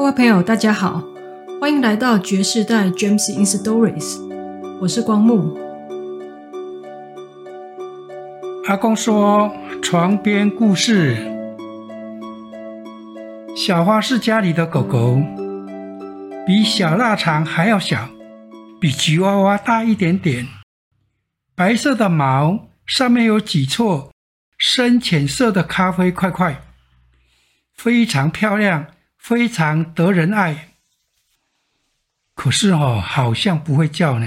各位朋友，大家好，欢迎来到爵士代 James in Stories，我是光木。阿公说床边故事：小花是家里的狗狗，比小腊肠还要小，比吉娃娃大一点点，白色的毛，上面有几撮深浅色的咖啡块块，非常漂亮。非常得人爱，可是哦，好像不会叫呢。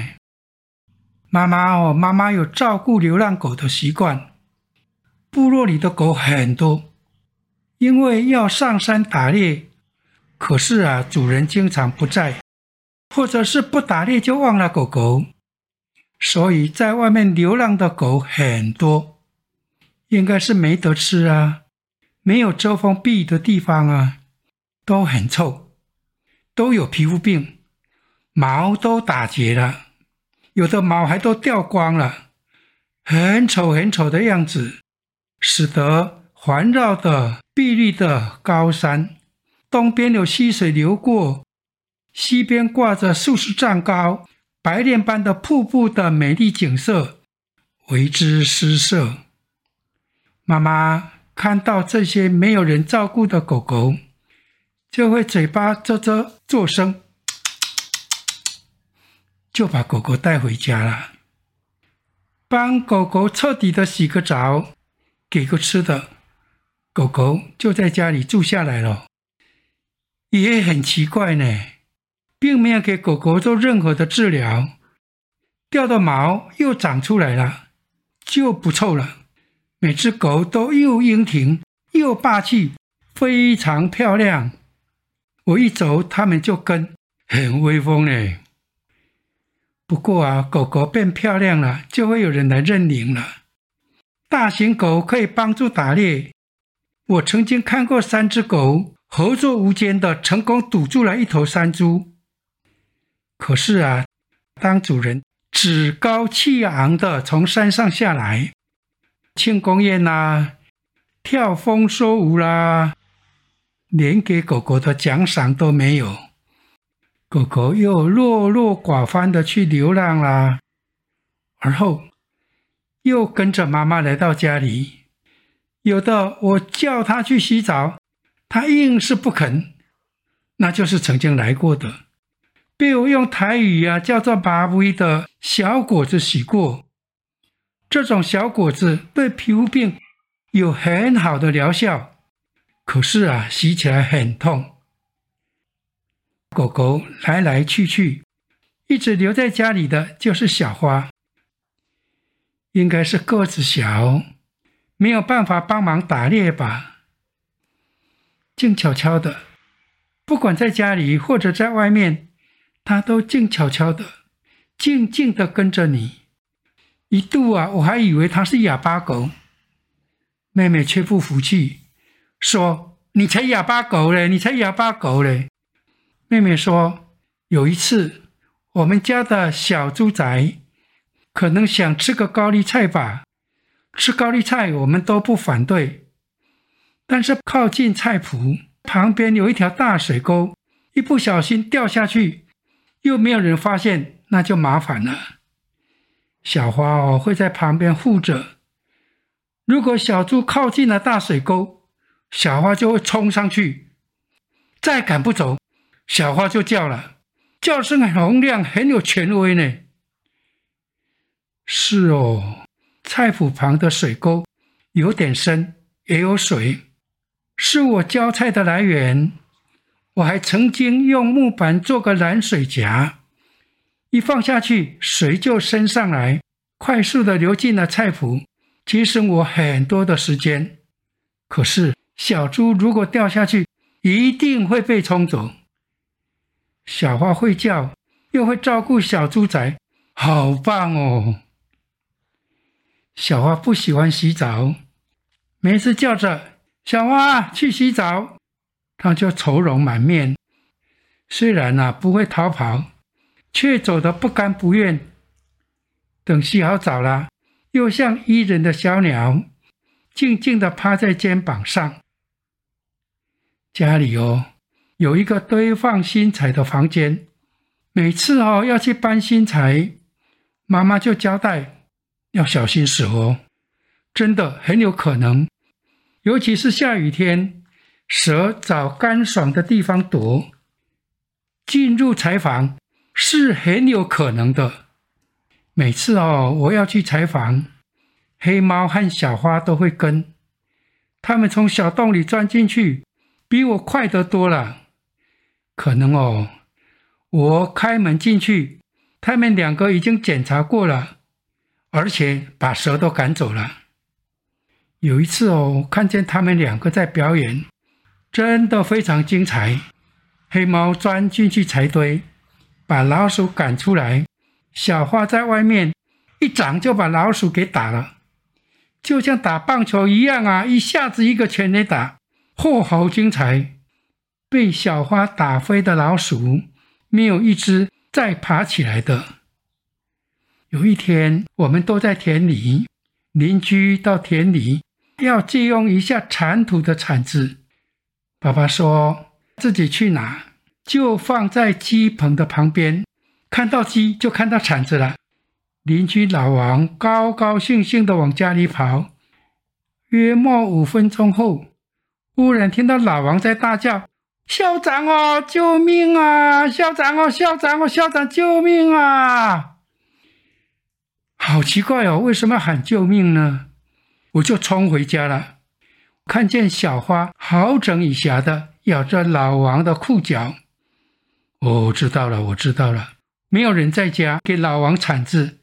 妈妈哦，妈妈有照顾流浪狗的习惯。部落里的狗很多，因为要上山打猎，可是啊，主人经常不在，或者是不打猎就忘了狗狗，所以在外面流浪的狗很多，应该是没得吃啊，没有遮风避雨的地方啊。都很臭，都有皮肤病，毛都打结了，有的毛还都掉光了，很丑很丑的样子，使得环绕的碧绿的高山，东边有溪水流过，西边挂着数十丈高、白练般的瀑布的美丽景色，为之失色。妈妈看到这些没有人照顾的狗狗。就会嘴巴啧啧作声，就把狗狗带回家了，帮狗狗彻底的洗个澡，给个吃的，狗狗就在家里住下来了。也很奇怪呢，并没有给狗狗做任何的治疗，掉的毛又长出来了，就不臭了。每只狗都又英挺又霸气，非常漂亮。我一走，他们就跟，很威风呢。不过啊，狗狗变漂亮了，就会有人来认领了。大型狗可以帮助打猎。我曾经看过三只狗合作无间的成功堵住了一头山猪。可是啊，当主人趾高气昂的从山上下来，庆功宴啦，跳丰收舞啦。连给狗狗的奖赏都没有，狗狗又落落寡欢的去流浪啦。而后又跟着妈妈来到家里，有的我叫它去洗澡，它硬是不肯。那就是曾经来过的，被我用台语啊叫做“巴威”的小果子洗过。这种小果子对皮肤病有很好的疗效。可是啊，洗起来很痛。狗狗来来去去，一直留在家里的就是小花。应该是个子小，没有办法帮忙打猎吧。静悄悄的，不管在家里或者在外面，它都静悄悄的，静静的跟着你。一度啊，我还以为它是哑巴狗。妹妹却不服气。说：“你才哑巴狗嘞！你才哑巴狗嘞！”妹妹说：“有一次，我们家的小猪仔可能想吃个高丽菜吧，吃高丽菜我们都不反对。但是靠近菜圃旁边有一条大水沟，一不小心掉下去，又没有人发现，那就麻烦了。小花哦会在旁边护着。如果小猪靠近了大水沟，小花就会冲上去，再赶不走，小花就叫了，叫声很洪亮，很有权威呢。是哦，菜圃旁的水沟有点深，也有水，是我浇菜的来源。我还曾经用木板做个拦水夹，一放下去，水就升上来，快速的流进了菜圃，节省我很多的时间。可是。小猪如果掉下去，一定会被冲走。小花会叫，又会照顾小猪仔，好棒哦！小花不喜欢洗澡，每次叫着小花去洗澡，它就愁容满面。虽然啊不会逃跑，却走得不甘不愿。等洗好澡了，又像依人的小鸟，静静地趴在肩膀上。家里哦，有一个堆放新材的房间，每次哦要去搬新材，妈妈就交代要小心蛇哦，真的很有可能，尤其是下雨天，蛇找干爽的地方躲，进入柴房是很有可能的。每次哦我要去柴房，黑猫和小花都会跟，他们从小洞里钻进去，比我快得多了。可能哦，我开门进去，他们两个已经检查过了，而且把蛇都赶走了。有一次哦，看见他们两个在表演，真的非常精彩。黑猫钻进去柴堆，把老鼠赶出来；小花在外面一掌就把老鼠给打了，就像打棒球一样啊！一下子一个全垒打，嚯，好精彩！被小花打飞的老鼠，没有一只再爬起来的。有一天，我们都在田里，邻居到田里要借用一下铲土的铲子。爸爸说自己去拿，就放在鸡棚的旁边。看到鸡，就看到铲子了。邻居老王高高兴兴地往家里跑。约莫五分钟后，忽然听到老王在大叫。校长哦，救命啊！校长哦，校长哦，校长救命啊！好奇怪哦，为什么喊救命呢？我就冲回家了，看见小花好整以暇的咬着老王的裤脚。哦、知道了，我知道了，没有人在家给老王铲子，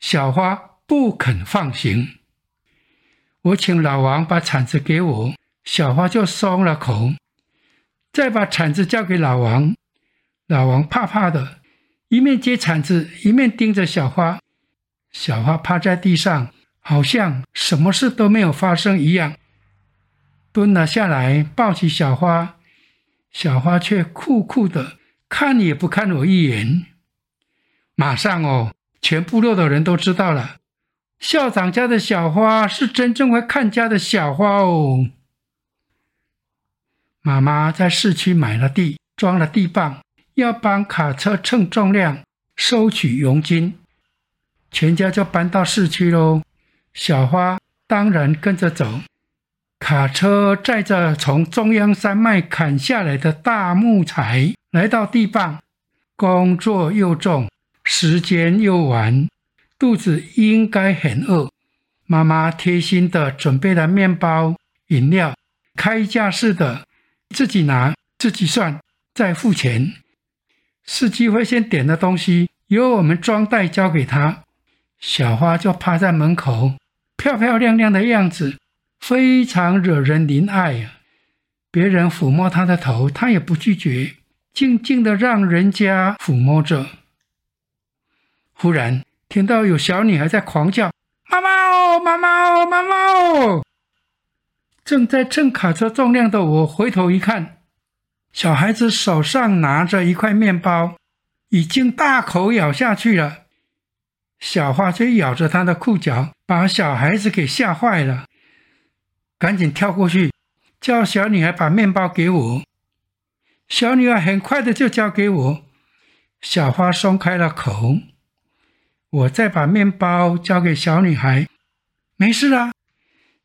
小花不肯放行。我请老王把铲子给我，小花就松了口。再把铲子交给老王，老王怕怕的，一面接铲子，一面盯着小花。小花趴在地上，好像什么事都没有发生一样，蹲了下来，抱起小花。小花却酷酷的看也不看我一眼。马上哦，全部落的人都知道了，校长家的小花是真正会看家的小花哦。妈妈在市区买了地，装了地磅，要帮卡车称重量、收取佣金，全家就搬到市区喽。小花当然跟着走。卡车载着从中央山脉砍下来的大木材，来到地磅，工作又重，时间又晚，肚子应该很饿。妈妈贴心的准备了面包、饮料，开架式的。自己拿，自己算，再付钱。司机会先点的东西，由我们装袋交给他。小花就趴在门口，漂漂亮亮的样子，非常惹人怜爱呀。别人抚摸她的头，她也不拒绝，静静的让人家抚摸着。忽然听到有小女孩在狂叫：“妈妈哦，妈妈哦，妈妈哦！”正在称卡车重量的我回头一看，小孩子手上拿着一块面包，已经大口咬下去了。小花却咬着他的裤脚，把小孩子给吓坏了，赶紧跳过去，叫小女孩把面包给我。小女孩很快的就交给我，小花松开了口，我再把面包交给小女孩，没事啦。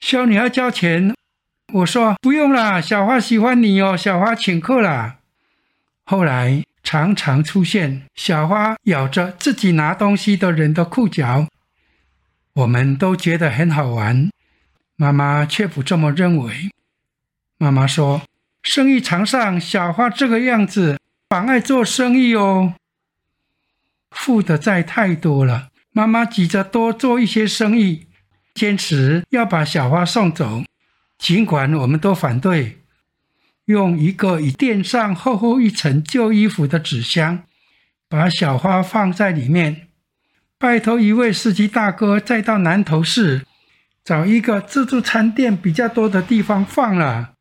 小女孩交钱。我说不用啦，小花喜欢你哦，小花请客啦。后来常常出现小花咬着自己拿东西的人的裤脚，我们都觉得很好玩。妈妈却不这么认为。妈妈说，生意场上小花这个样子妨碍做生意哦。付的债太多了，妈妈急着多做一些生意，坚持要把小花送走。尽管我们都反对，用一个已垫上厚厚一层旧衣服的纸箱，把小花放在里面，拜托一位司机大哥再到南投市找一个自助餐店比较多的地方放了。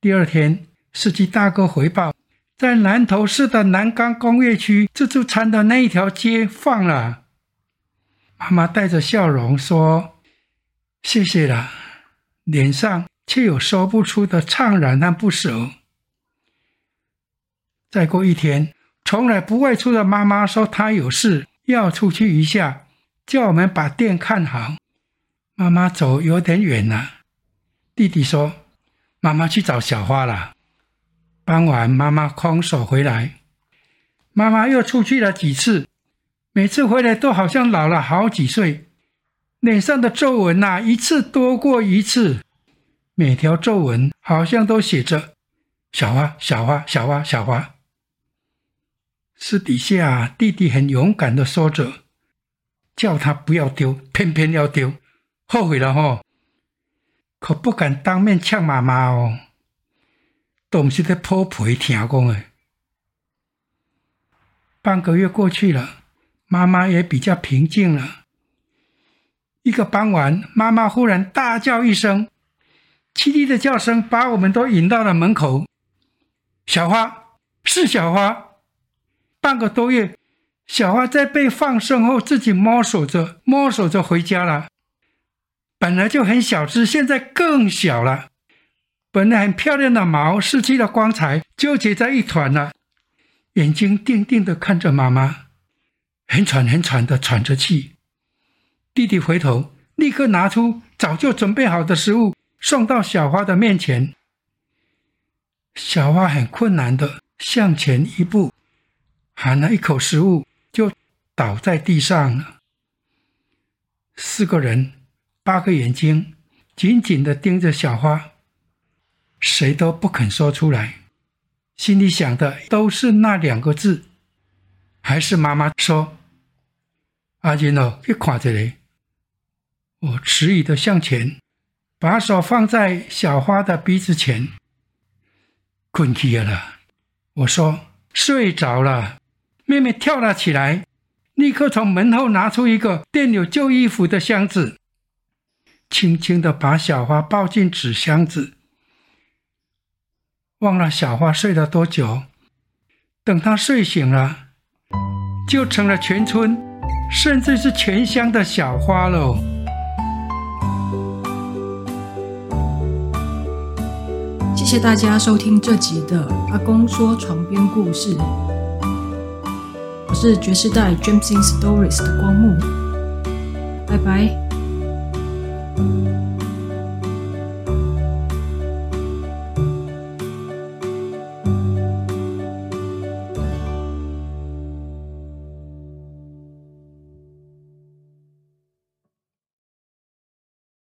第二天，司机大哥回报，在南投市的南岗工业区自助餐的那一条街放了。妈妈带着笑容说：“谢谢了。”脸上却有说不出的怅然和不舍。再过一天，从来不外出的妈妈说她有事要出去一下，叫我们把店看好。妈妈走有点远了。弟弟说：“妈妈去找小花了。”傍晚，妈妈空手回来。妈妈又出去了几次，每次回来都好像老了好几岁，脸上的皱纹呐，一次多过一次。每条皱纹好像都写着“小花，小花，小花，小花”。私底下，弟弟很勇敢的说着，叫他不要丢，偏偏要丢，后悔了吼，可不敢当面呛妈妈哦，都不是在破皮听讲的。半个月过去了，妈妈也比较平静了。一个傍晚，妈妈忽然大叫一声，凄厉的叫声把我们都引到了门口。小花，是小花。半个多月，小花在被放生后自己摸索着、摸索着回家了。本来就很小只，现在更小了。本来很漂亮的毛失去了光彩，纠结在一团了。眼睛定定地看着妈妈，很喘很喘地喘着气。弟弟回头，立刻拿出早就准备好的食物，送到小花的面前。小花很困难的向前一步。含了一口食物，就倒在地上了。四个人，八个眼睛，紧紧的盯着小花，谁都不肯说出来，心里想的都是那两个字。还是妈妈说：“阿金哦，去看这里。”我迟疑的向前，把手放在小花的鼻子前。困去了，我说：“睡着了。”妹妹跳了起来，立刻从门后拿出一个垫有旧衣服的箱子，轻轻的把小花抱进纸箱子。忘了小花睡了多久，等她睡醒了，就成了全村，甚至是全乡的小花喽。谢谢大家收听这集的阿公说床边故事。我是爵士代 Gems in Stories 的光木，拜拜。